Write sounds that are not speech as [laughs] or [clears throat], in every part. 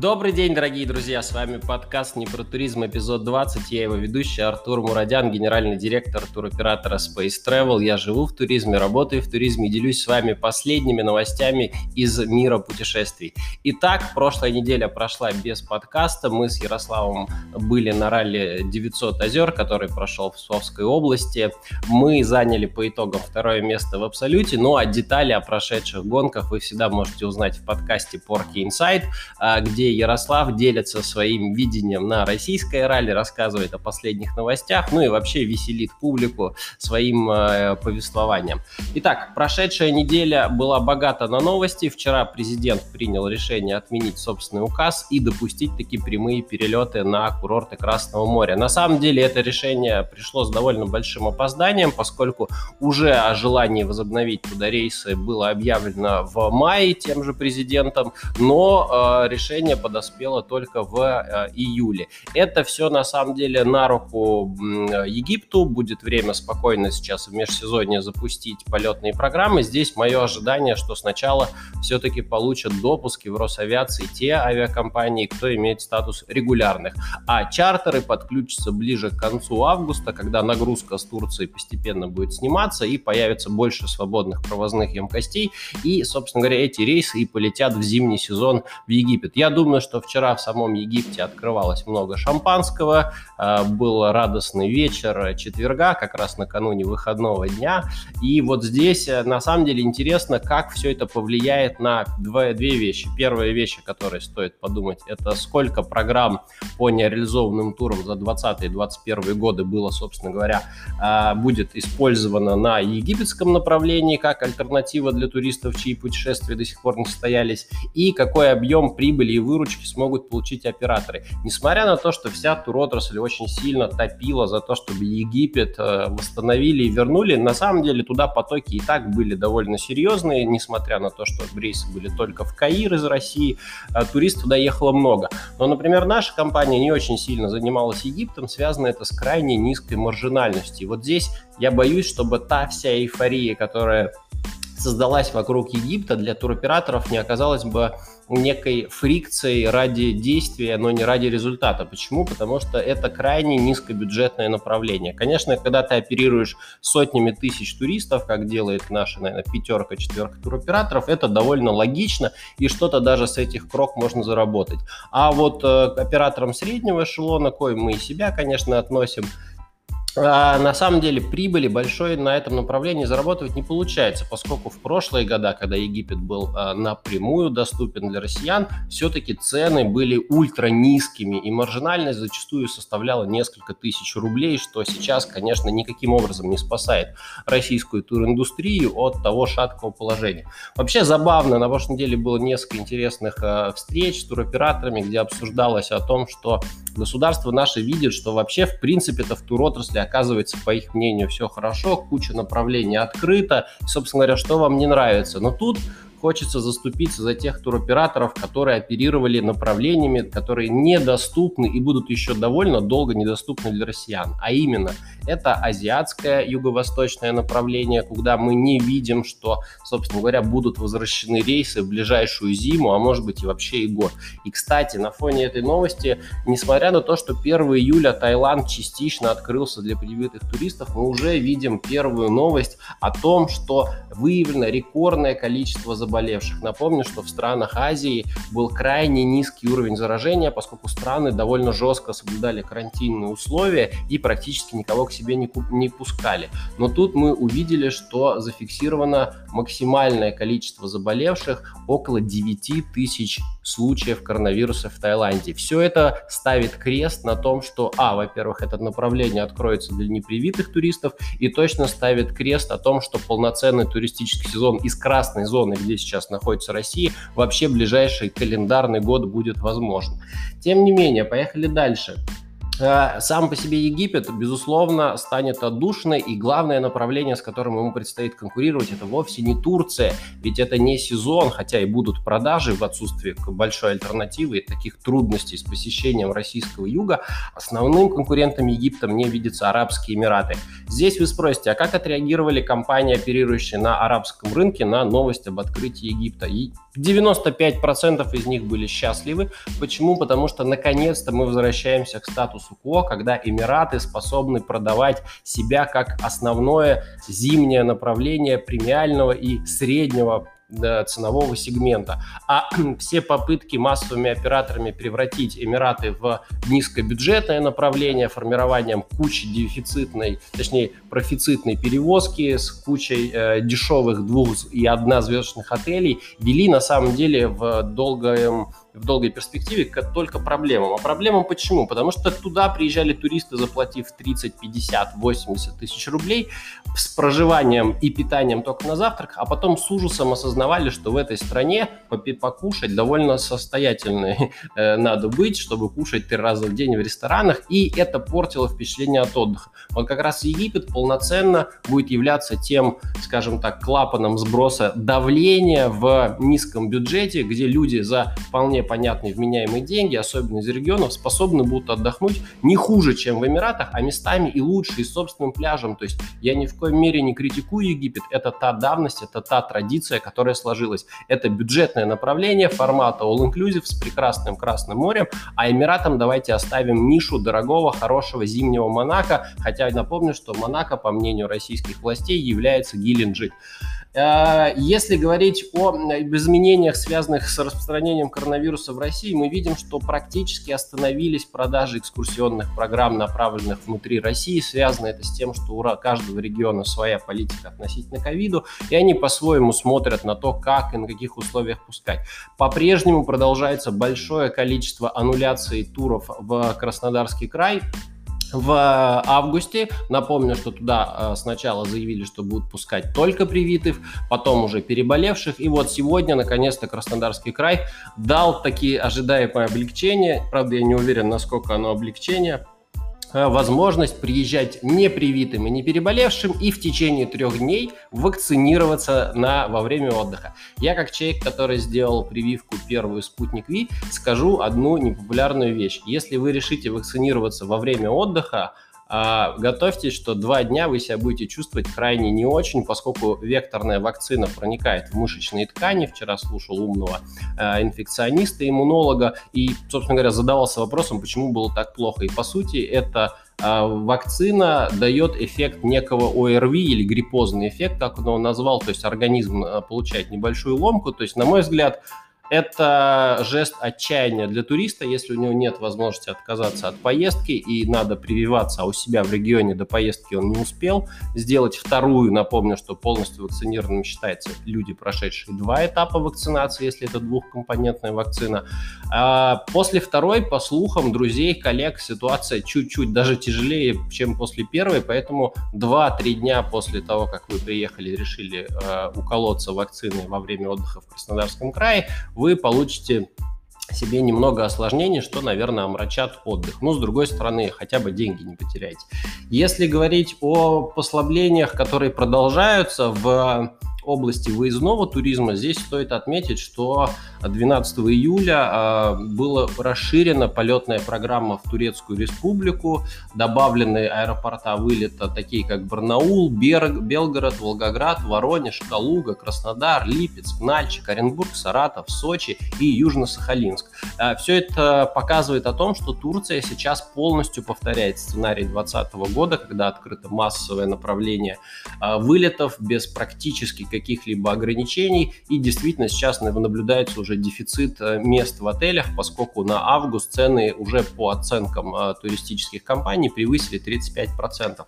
Добрый день, дорогие друзья, с вами подкаст «Не про туризм», эпизод 20. Я его ведущий Артур Мурадян, генеральный директор туроператора Space Travel. Я живу в туризме, работаю в туризме и делюсь с вами последними новостями из мира путешествий. Итак, прошлая неделя прошла без подкаста. Мы с Ярославом были на ралли 900 озер, который прошел в Псковской области. Мы заняли по итогам второе место в Абсолюте, ну а детали о прошедших гонках вы всегда можете узнать в подкасте Porky Insight, а, где Ярослав делится своим видением на российское ралли, рассказывает о последних новостях, ну и вообще веселит публику своим э, повествованием. Итак, прошедшая неделя была богата на новости. Вчера президент принял решение отменить собственный указ и допустить такие прямые перелеты на курорты Красного моря. На самом деле это решение пришло с довольно большим опозданием, поскольку уже о желании возобновить туда рейсы было объявлено в мае тем же президентом, но э, решение решение подоспело только в э, июле. Это все на самом деле на руку Египту. Будет время спокойно сейчас в межсезонье запустить полетные программы. Здесь мое ожидание, что сначала все-таки получат допуски в Росавиации те авиакомпании, кто имеет статус регулярных. А чартеры подключатся ближе к концу августа, когда нагрузка с Турции постепенно будет сниматься и появится больше свободных провозных емкостей. И, собственно говоря, эти рейсы и полетят в зимний сезон в Египет. Я думаю, что вчера в самом Египте открывалось много шампанского, э, был радостный вечер четверга, как раз накануне выходного дня. И вот здесь э, на самом деле интересно, как все это повлияет на две, две вещи. Первая вещь, о которой стоит подумать, это сколько программ по нереализованным турам за 2020 и 2021 годы было, собственно говоря, э, будет использовано на египетском направлении как альтернатива для туристов, чьи путешествия до сих пор не состоялись, и какой объем прибыли и выручки смогут получить операторы. Несмотря на то, что вся туротрасль очень сильно топила за то, чтобы Египет э, восстановили и вернули, на самом деле туда потоки и так были довольно серьезные, несмотря на то, что рейсы были только в Каир из России, э, туристов туда ехало много. Но, например, наша компания не очень сильно занималась Египтом, связано это с крайне низкой маржинальностью. И вот здесь я боюсь, чтобы та вся эйфория, которая создалась вокруг Египта, для туроператоров не оказалась бы некой фрикцией ради действия, но не ради результата. Почему? Потому что это крайне низкобюджетное направление. Конечно, когда ты оперируешь сотнями тысяч туристов, как делает наша, наверное, пятерка, четверка туроператоров, это довольно логично, и что-то даже с этих крок можно заработать. А вот э, операторам среднего эшелона, коим мы и себя, конечно, относим, а на самом деле прибыли большой на этом направлении заработать не получается, поскольку в прошлые года, когда Египет был а, напрямую доступен для россиян, все-таки цены были ультра низкими, и маржинальность зачастую составляла несколько тысяч рублей, что сейчас, конечно, никаким образом не спасает российскую туриндустрию от того шаткого положения. Вообще забавно, на прошлой неделе было несколько интересных а, встреч с туроператорами, где обсуждалось о том, что государство наше видит, что вообще в принципе-то в туротрасли оказывается, по их мнению, все хорошо, куча направлений открыта, собственно говоря, что вам не нравится. Но тут хочется заступиться за тех туроператоров, которые оперировали направлениями, которые недоступны и будут еще довольно долго недоступны для россиян. А именно, это азиатское юго-восточное направление, куда мы не видим, что, собственно говоря, будут возвращены рейсы в ближайшую зиму, а может быть и вообще и год. И, кстати, на фоне этой новости, несмотря на то, что 1 июля Таиланд частично открылся для привитых туристов, мы уже видим первую новость о том, что выявлено рекордное количество заболеваний заболевших. Напомню, что в странах Азии был крайне низкий уровень заражения, поскольку страны довольно жестко соблюдали карантинные условия и практически никого к себе не, не пускали. Но тут мы увидели, что зафиксировано максимальное количество заболевших около 9 тысяч случаев коронавируса в Таиланде. Все это ставит крест на том, что, а, во-первых, это направление откроется для непривитых туристов, и точно ставит крест о том, что полноценный туристический сезон из красной зоны, где сейчас находится Россия, вообще ближайший календарный год будет возможен. Тем не менее, поехали дальше. Э, сам по себе Египет, безусловно, станет отдушиной, и главное направление, с которым ему предстоит конкурировать, это вовсе не Турция, ведь это не сезон, хотя и будут продажи в отсутствии большой альтернативы и таких трудностей с посещением российского юга. Основным конкурентом Египта мне видятся Арабские Эмираты. Здесь вы спросите, а как отреагировали компании, оперирующие на арабском рынке, на новость об открытии Египта? И 95% из них были счастливы. Почему? Потому что наконец-то мы возвращаемся к статусу КО, когда Эмираты способны продавать себя как основное зимнее направление премиального и среднего ценового сегмента. А [clears throat] все попытки массовыми операторами превратить Эмираты в низкобюджетное направление формированием кучи дефицитной, точнее, профицитной перевозки с кучей э, дешевых двух и однозвездочных отелей вели на самом деле в долгом в долгой перспективе только проблемам. А проблемам почему? Потому что туда приезжали туристы, заплатив 30, 50, 80 тысяч рублей с проживанием и питанием только на завтрак, а потом с ужасом осознавали, что в этой стране покушать довольно состоятельной э, надо быть, чтобы кушать три раза в день в ресторанах, и это портило впечатление от отдыха. Вот как раз Египет полноценно будет являться тем, скажем так, клапаном сброса давления в низком бюджете, где люди за вполне понятные вменяемые деньги, особенно из регионов, способны будут отдохнуть не хуже, чем в Эмиратах, а местами и лучше, и собственным пляжем. То есть я ни в коем мере не критикую Египет, это та давность, это та традиция, которая сложилась. Это бюджетное направление формата all-inclusive с прекрасным Красным морем, а Эмиратам давайте оставим нишу дорогого, хорошего зимнего Монако, хотя напомню, что Монако, по мнению российских властей, является Геленджик. Э, если говорить о изменениях, связанных с распространением коронавируса в России, мы видим, что практически остановились продажи экскурсионных программ, направленных внутри России. Связано это с тем, что у каждого региона своя политика относительно ковиду, и они по-своему смотрят на то, как и на каких условиях пускать. По-прежнему продолжается большое количество аннуляций туров в Краснодарский край в августе. Напомню, что туда э, сначала заявили, что будут пускать только привитых, потом уже переболевших. И вот сегодня, наконец-то, Краснодарский край дал такие ожидаемые облегчения. Правда, я не уверен, насколько оно облегчение Э, возможность приезжать непривитым и не переболевшим и в течение трех дней вакцинироваться на, во время отдыха. Я как человек, который сделал прививку первую «Спутник Ви», скажу одну непопулярную вещь. Если вы решите вакцинироваться во время отдыха, готовьтесь, что два дня вы себя будете чувствовать крайне не очень, поскольку векторная вакцина проникает в мышечные ткани. Вчера слушал умного э, инфекциониста, иммунолога, и, собственно говоря, задавался вопросом, почему было так плохо. И, по сути, это а, вакцина дает эффект некого ОРВИ или гриппозный эффект, как он его назвал, то есть организм получает небольшую ломку. То есть, на мой взгляд, это жест отчаяния для туриста, если у него нет возможности отказаться от поездки и надо прививаться, а у себя в регионе до поездки он не успел сделать вторую. Напомню, что полностью вакцинированным считается люди, прошедшие два этапа вакцинации, если это двухкомпонентная вакцина. А после второй, по слухам друзей, коллег, ситуация чуть-чуть даже тяжелее, чем после первой, поэтому 2-3 дня после того, как вы приехали, решили э, уколоться вакциной во время отдыха в Краснодарском крае, вы получите себе немного осложнений, что, наверное, омрачат отдых. Но, с другой стороны, хотя бы деньги не потеряйте. Если говорить о послаблениях, которые продолжаются в области выездного туризма здесь стоит отметить, что 12 июля а, была расширена полетная программа в Турецкую Республику, добавлены аэропорта вылета такие как Барнаул, Берг, Белгород, Волгоград, Воронеж, Калуга, Краснодар, Липецк, Нальчик, Оренбург, Саратов, Сочи и Южно-Сахалинск. А, Все это показывает о том, что Турция сейчас полностью повторяет сценарий 2020 года, когда открыто массовое направление а, вылетов без практически каких-либо ограничений. И действительно сейчас наблюдается уже дефицит э, мест в отелях, поскольку на август цены уже по оценкам э, туристических компаний превысили 35%.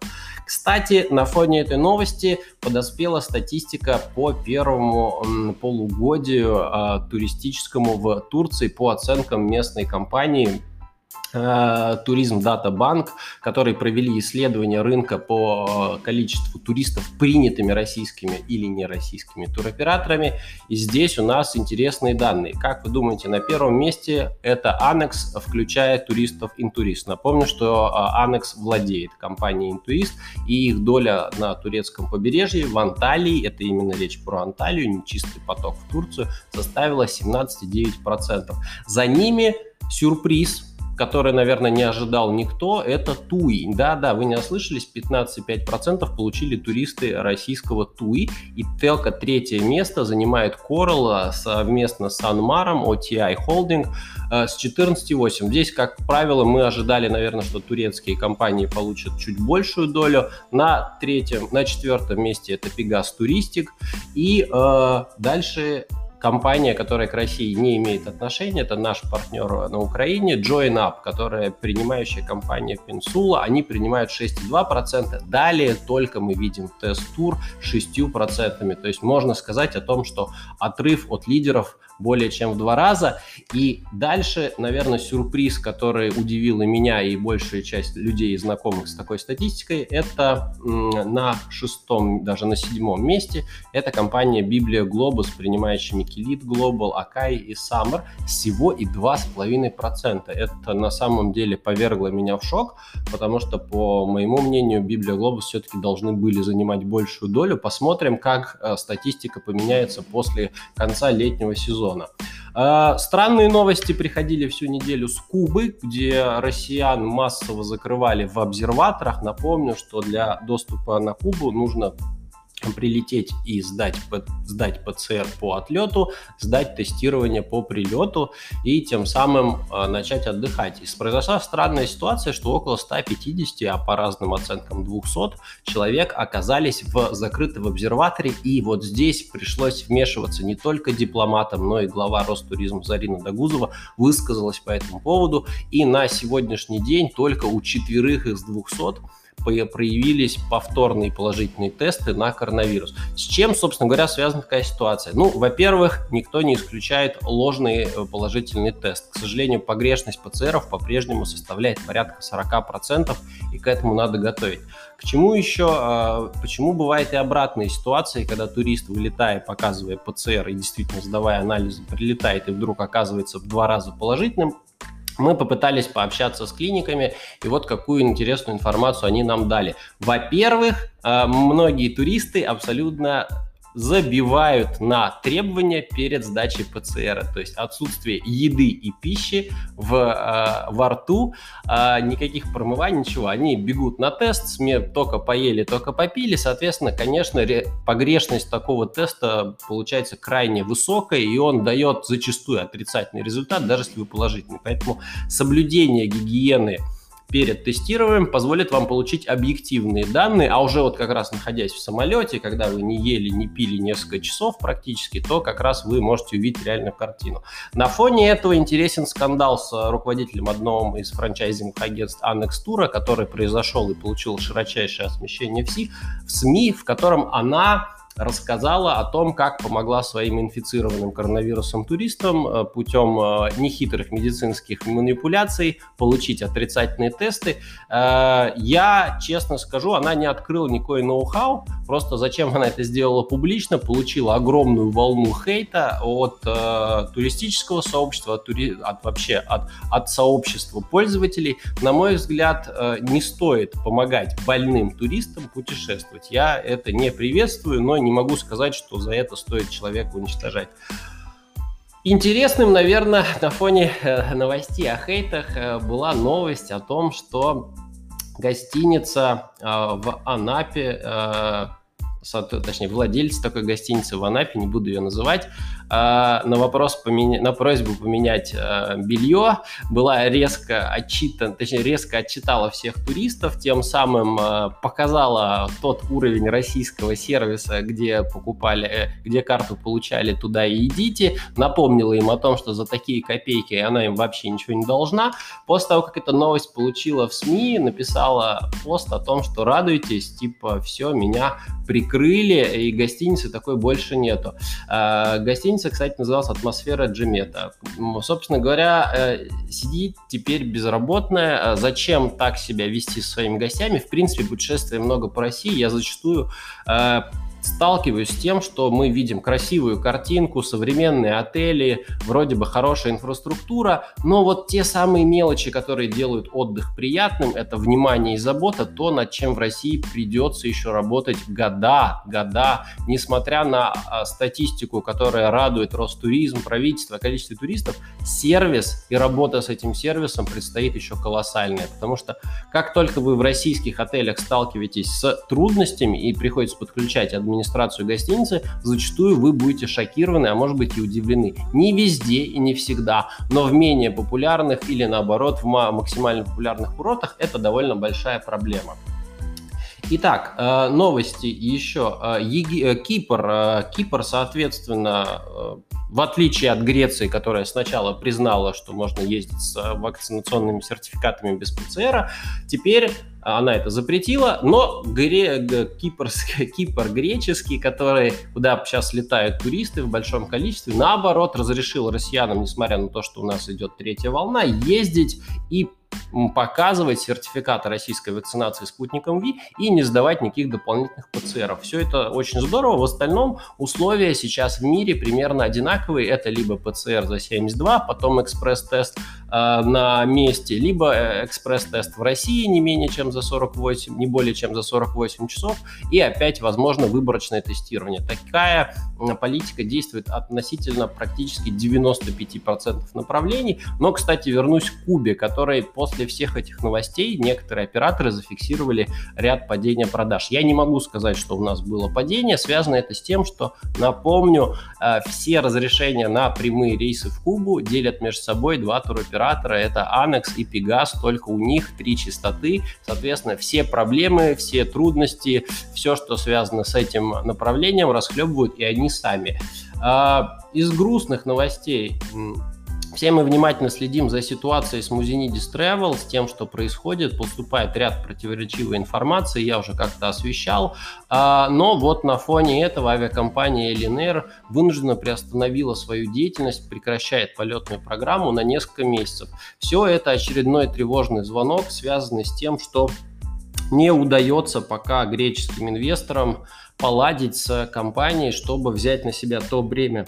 Кстати, на фоне этой новости подоспела статистика по первому полугодию э, туристическому в Турции по оценкам местной компании туризм Дата Банк, которые провели исследование рынка по э, количеству туристов принятыми российскими или нероссийскими туроператорами. И здесь у нас интересные данные. Как вы думаете, на первом месте это Анекс, включая туристов Интурист. Напомню, что Анекс владеет компанией Интурист, и их доля на турецком побережье в Анталии, это именно речь про Анталию, не чистый поток в Турцию, составила 17,9%. За ними сюрприз – который, наверное, не ожидал никто, это ТУИ. Да-да, вы не ослышались, 15,5% получили туристы российского ТУИ. И только третье место занимает Coral совместно с Анмаром, OTI Holding э, с 14,8. Здесь, как правило, мы ожидали, наверное, что турецкие компании получат чуть большую долю. На третьем, на четвертом месте это Pegas Touristic. И э, дальше компания, которая к России не имеет отношения, это наш партнер на Украине, JoinUp, которая принимающая компания Peninsula, они принимают 6,2%. Далее только мы видим тест-тур 6%. То есть можно сказать о том, что отрыв от лидеров более чем в два раза. И дальше, наверное, сюрприз, который удивил и меня, и большую часть людей, знакомых с такой статистикой, это на шестом, даже на седьмом месте, это компания Библия Global с принимающими Kilit Global, Akai и Summer всего и 2,5%. Это на самом деле повергло меня в шок, потому что, по моему мнению, Библия Global все-таки должны были занимать большую долю. Посмотрим, как э, статистика поменяется после конца летнего сезона. А, странные новости приходили всю неделю с Кубы, где россиян массово закрывали в обсерваторах. Напомню, что для доступа на Кубу нужно прилететь и сдать, сдать ПЦР по отлету, сдать тестирование по прилету и тем самым э, начать отдыхать. И произошла странная ситуация, что около 150, а по разным оценкам 200 человек оказались в закрытом обсерваторе, и вот здесь пришлось вмешиваться не только дипломатам, но и глава Ростуризма Зарина Дагузова высказалась по этому поводу, и на сегодняшний день только у четверых из 200 проявились повторные положительные тесты на коронавирус. С чем, собственно говоря, связана такая ситуация? Ну, во-первых, никто не исключает ложный э, положительный тест. К сожалению, погрешность ПЦРов по-прежнему составляет порядка 40%, и к этому надо готовить. К чему еще, а, почему бывает и обратные ситуации, когда турист, вылетая, показывая ПЦР и действительно сдавая анализы, прилетает и вдруг оказывается в два раза положительным, мы попытались пообщаться с клиниками, и вот какую интересную информацию они нам дали. Во-первых, э, многие туристы абсолютно забивают на требования перед сдачей ПЦР. То есть отсутствие еды и пищи в, э, во рту, э, никаких промываний, ничего. Они бегут на тест, СМИ только поели, только попили. Соответственно, конечно, погрешность такого теста получается крайне высокая, и он дает зачастую отрицательный результат, даже если вы положительный. Поэтому соблюдение гигиены – перед тестированием позволит вам получить объективные данные, а уже вот как раз находясь в самолете, когда вы не ели, не пили несколько часов практически, то как раз вы можете увидеть реальную картину. На фоне этого интересен скандал с руководителем одного из франчайзинговых агентств Annex Tour, который произошел и получил широчайшее освещение в СМИ, в котором она рассказала о том, как помогла своим инфицированным коронавирусом туристам э, путем э, нехитрых медицинских манипуляций получить отрицательные тесты. Э, я, честно скажу, она не открыла никакой ноу-хау, просто зачем она это сделала публично, получила огромную волну хейта от туристического сообщества, от, тури... от вообще от, от сообщества пользователей. На мой взгляд, не стоит помогать больным туристам путешествовать. Я это не приветствую, но не могу сказать, что за это стоит человека уничтожать. Интересным, наверное, на фоне э, новостей о хейтах э, была новость о том, что гостиница э, в Анапе, точнее, владелец такой гостиницы в Анапе, не буду ее называть, на вопрос, поменя... на просьбу поменять а, белье была резко отчитана, точнее, резко отчитала всех туристов, тем самым а, показала тот уровень российского сервиса, где покупали, э, где карту получали, туда и идите, напомнила им о том, что за такие копейки она им вообще ничего не должна. После того, как эта новость получила в СМИ, написала пост о том, что радуйтесь, типа, все, меня прикрыли, и гостиницы такой больше нету. А, гостиница, кстати, называлась «Атмосфера Джимета». Собственно говоря, э, сидит теперь безработная. Зачем так себя вести со своими гостями? В принципе, путешествия много по России. Я зачастую э, сталкиваюсь с тем, что мы видим красивую картинку, современные отели, вроде бы хорошая инфраструктура, но вот те самые мелочи, которые делают отдых приятным, это внимание и забота, то, над чем в России придется еще работать года, года, несмотря на а, статистику, которая радует Ростуризм, правительство, количество туристов, сервис и работа с этим сервисом предстоит еще колоссальная, потому что как только вы в российских отелях сталкиваетесь с трудностями и приходится подключать одну администрацию гостиницы, зачастую вы будете шокированы, а может быть и удивлены. Не везде и не всегда, но в менее популярных или наоборот в максимально популярных курортах это довольно большая проблема. Итак, э, новости еще. Э, э, Кипр, Кипр, соответственно, в отличие от Греции, которая сначала признала, что можно ездить с вакцинационными сертификатами без ПЦР, теперь она это запретила, но Гре... Кипр, [laughs] Кипр греческий, который, куда сейчас летают туристы в большом количестве, наоборот, разрешил россиянам, несмотря на то, что у нас идет третья волна, ездить и показывать сертификаты российской вакцинации спутником Ви и не сдавать никаких дополнительных ПЦР. Все это очень здорово. В остальном условия сейчас в мире примерно одинаковые. Это либо ПЦР за 72, потом экспресс-тест на месте, либо э, экспресс-тест в России не менее чем за 48, не более чем за 48 часов, и опять, возможно, выборочное тестирование. Такая политика действует относительно практически 95% направлений. Но, кстати, вернусь к Кубе, который после всех этих новостей некоторые операторы зафиксировали ряд падения продаж. Я не могу сказать, что у нас было падение, связано это с тем, что, напомню, э, все разрешения на прямые рейсы в Кубу делят между собой два туроператора, это Anex и Pegas, только у них три частоты, соответственно, все проблемы, все трудности, все, что связано с этим направлением, расхлебывают и они сами. А, из грустных новостей все мы внимательно следим за ситуацией с Музинидис Travel, с тем, что происходит. Поступает ряд противоречивой информации, я уже как-то освещал. А, но вот на фоне этого авиакомпания Elinair вынуждена приостановила свою деятельность, прекращает полетную программу на несколько месяцев. Все это очередной тревожный звонок, связанный с тем, что не удается пока греческим инвесторам поладить с компанией, чтобы взять на себя то бремя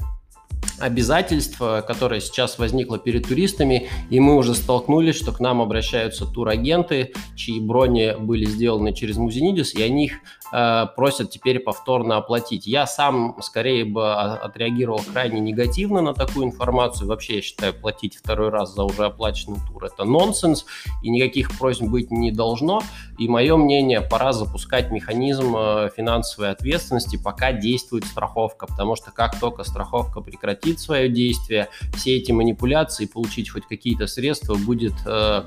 обязательство, которое сейчас возникло перед туристами, и мы уже столкнулись, что к нам обращаются турагенты, чьи брони были сделаны через Музинидис, и они их э, просят теперь повторно оплатить. Я сам скорее бы отреагировал крайне негативно на такую информацию. Вообще, я считаю, платить второй раз за уже оплаченный тур – это нонсенс, и никаких просьб быть не должно. И мое мнение, пора запускать механизм э, финансовой ответственности, пока действует страховка, потому что как только страховка прекратит свое действие, все эти манипуляции, получить хоть какие-то средства будет э,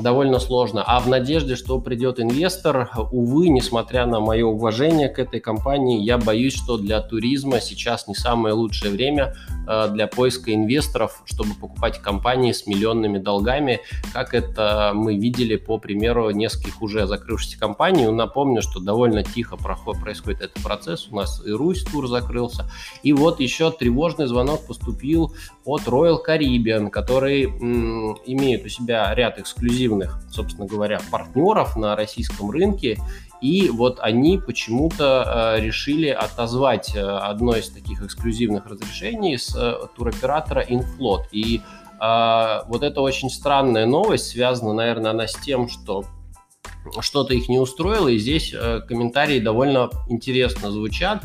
довольно сложно. А в надежде, что придет инвестор, увы, несмотря на мое уважение к этой компании, я боюсь, что для туризма сейчас не самое лучшее время для поиска инвесторов, чтобы покупать компании с миллионными долгами, как это мы видели по примеру нескольких уже закрывшихся компаний. Напомню, что довольно тихо происходит этот процесс. У нас и Русь тур закрылся. И вот еще тревожный звонок поступил от Royal Caribbean, который имеет у себя ряд эксклюзивных, собственно говоря, партнеров на российском рынке, и вот они почему-то э, решили отозвать э, одно из таких эксклюзивных разрешений с э, туроператора Inflot. И э, вот это очень странная новость, связана, наверное, она с тем, что что-то их не устроило, и здесь комментарии довольно интересно звучат.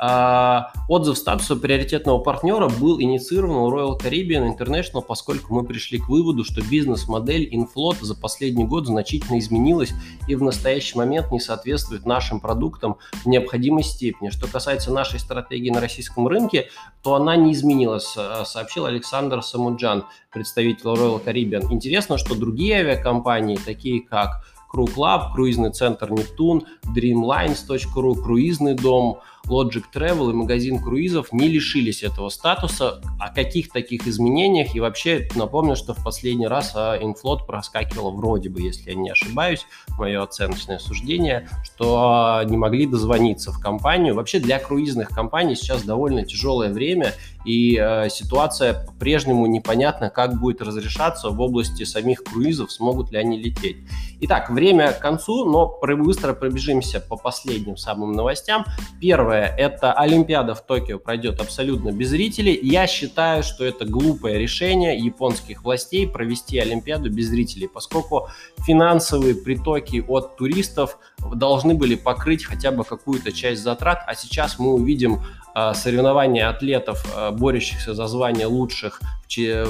А, отзыв статуса приоритетного партнера был инициирован у Royal Caribbean International, поскольку мы пришли к выводу, что бизнес-модель Inflot за последний год значительно изменилась и в настоящий момент не соответствует нашим продуктам в необходимой степени. Что касается нашей стратегии на российском рынке, то она не изменилась, а, сообщил Александр Самуджан, представитель Royal Caribbean. Интересно, что другие авиакомпании, такие как Crew Club, круизный центр Нептун, Dreamlines.ru, круизный дом, Logic Travel и магазин круизов не лишились этого статуса. О каких таких изменениях? И вообще напомню, что в последний раз Инфлот проскакивал вроде бы, если я не ошибаюсь, мое оценочное суждение, что не могли дозвониться в компанию. Вообще для круизных компаний сейчас довольно тяжелое время, и э, ситуация по-прежнему непонятна, как будет разрешаться в области самих круизов, смогут ли они лететь. Итак, время к концу, но быстро пробежимся по последним самым новостям. Первое, это Олимпиада в Токио пройдет абсолютно без зрителей. Я считаю, что это глупое решение японских властей провести Олимпиаду без зрителей, поскольку финансовые притоки от туристов должны были покрыть хотя бы какую-то часть затрат, а сейчас мы увидим соревнования атлетов, э, борющихся за звание лучших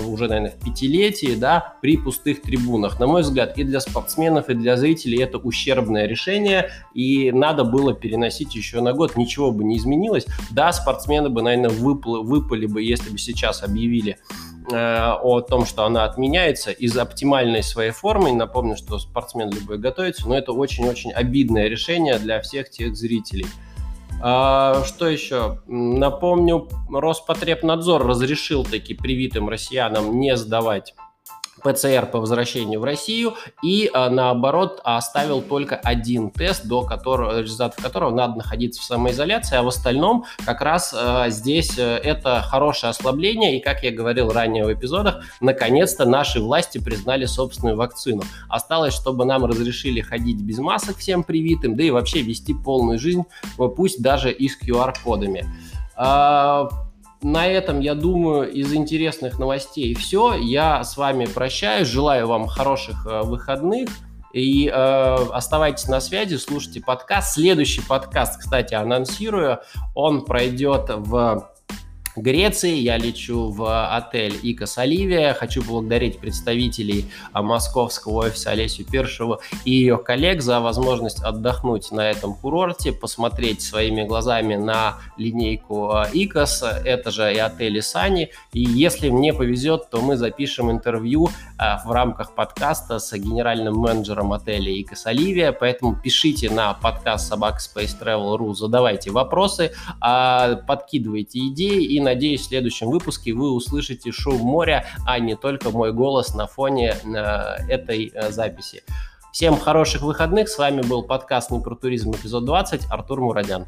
уже, наверное, в пятилетии, да, при пустых трибунах. На мой взгляд, и для спортсменов, и для зрителей это ущербное решение, и надо было переносить еще на год, ничего бы не изменилось. Да, спортсмены бы, наверное, выпали, выпали бы, если бы сейчас объявили э, о том, что она отменяется из оптимальной своей формы. Напомню, что спортсмен любой готовится, но это очень-очень обидное решение для всех тех зрителей. А, что еще? Напомню, Роспотребнадзор разрешил таки привитым россиянам не сдавать ПЦР по возвращению в Россию и а, наоборот оставил только один тест, до которого, результатов которого надо находиться в самоизоляции, а в остальном как раз а, здесь а, это хорошее ослабление и, как я говорил ранее в эпизодах, наконец-то наши власти признали собственную вакцину. Осталось, чтобы нам разрешили ходить без масок всем привитым, да и вообще вести полную жизнь, пусть даже и с QR-кодами на этом, я думаю, из интересных новостей все. Я с вами прощаюсь, желаю вам хороших э, выходных. И э, оставайтесь на связи, слушайте подкаст. Следующий подкаст, кстати, анонсирую, он пройдет в Греции. Я лечу в отель Икос Оливия. Хочу поблагодарить представителей а, московского офиса Олесю Першеву и ее коллег за возможность отдохнуть на этом курорте, посмотреть своими глазами на линейку а, Икос. Это же и отель Исани. И если мне повезет, то мы запишем интервью а, в рамках подкаста с генеральным менеджером отеля Икос Оливия. Поэтому пишите на подкаст собака Space Travel.ru, задавайте вопросы, подкидывайте идеи и надеюсь, в следующем выпуске вы услышите шум моря, а не только мой голос на фоне э, этой э, записи. Всем хороших выходных. С вами был подкаст «Не про туризм» эпизод 20. Артур Мурадян.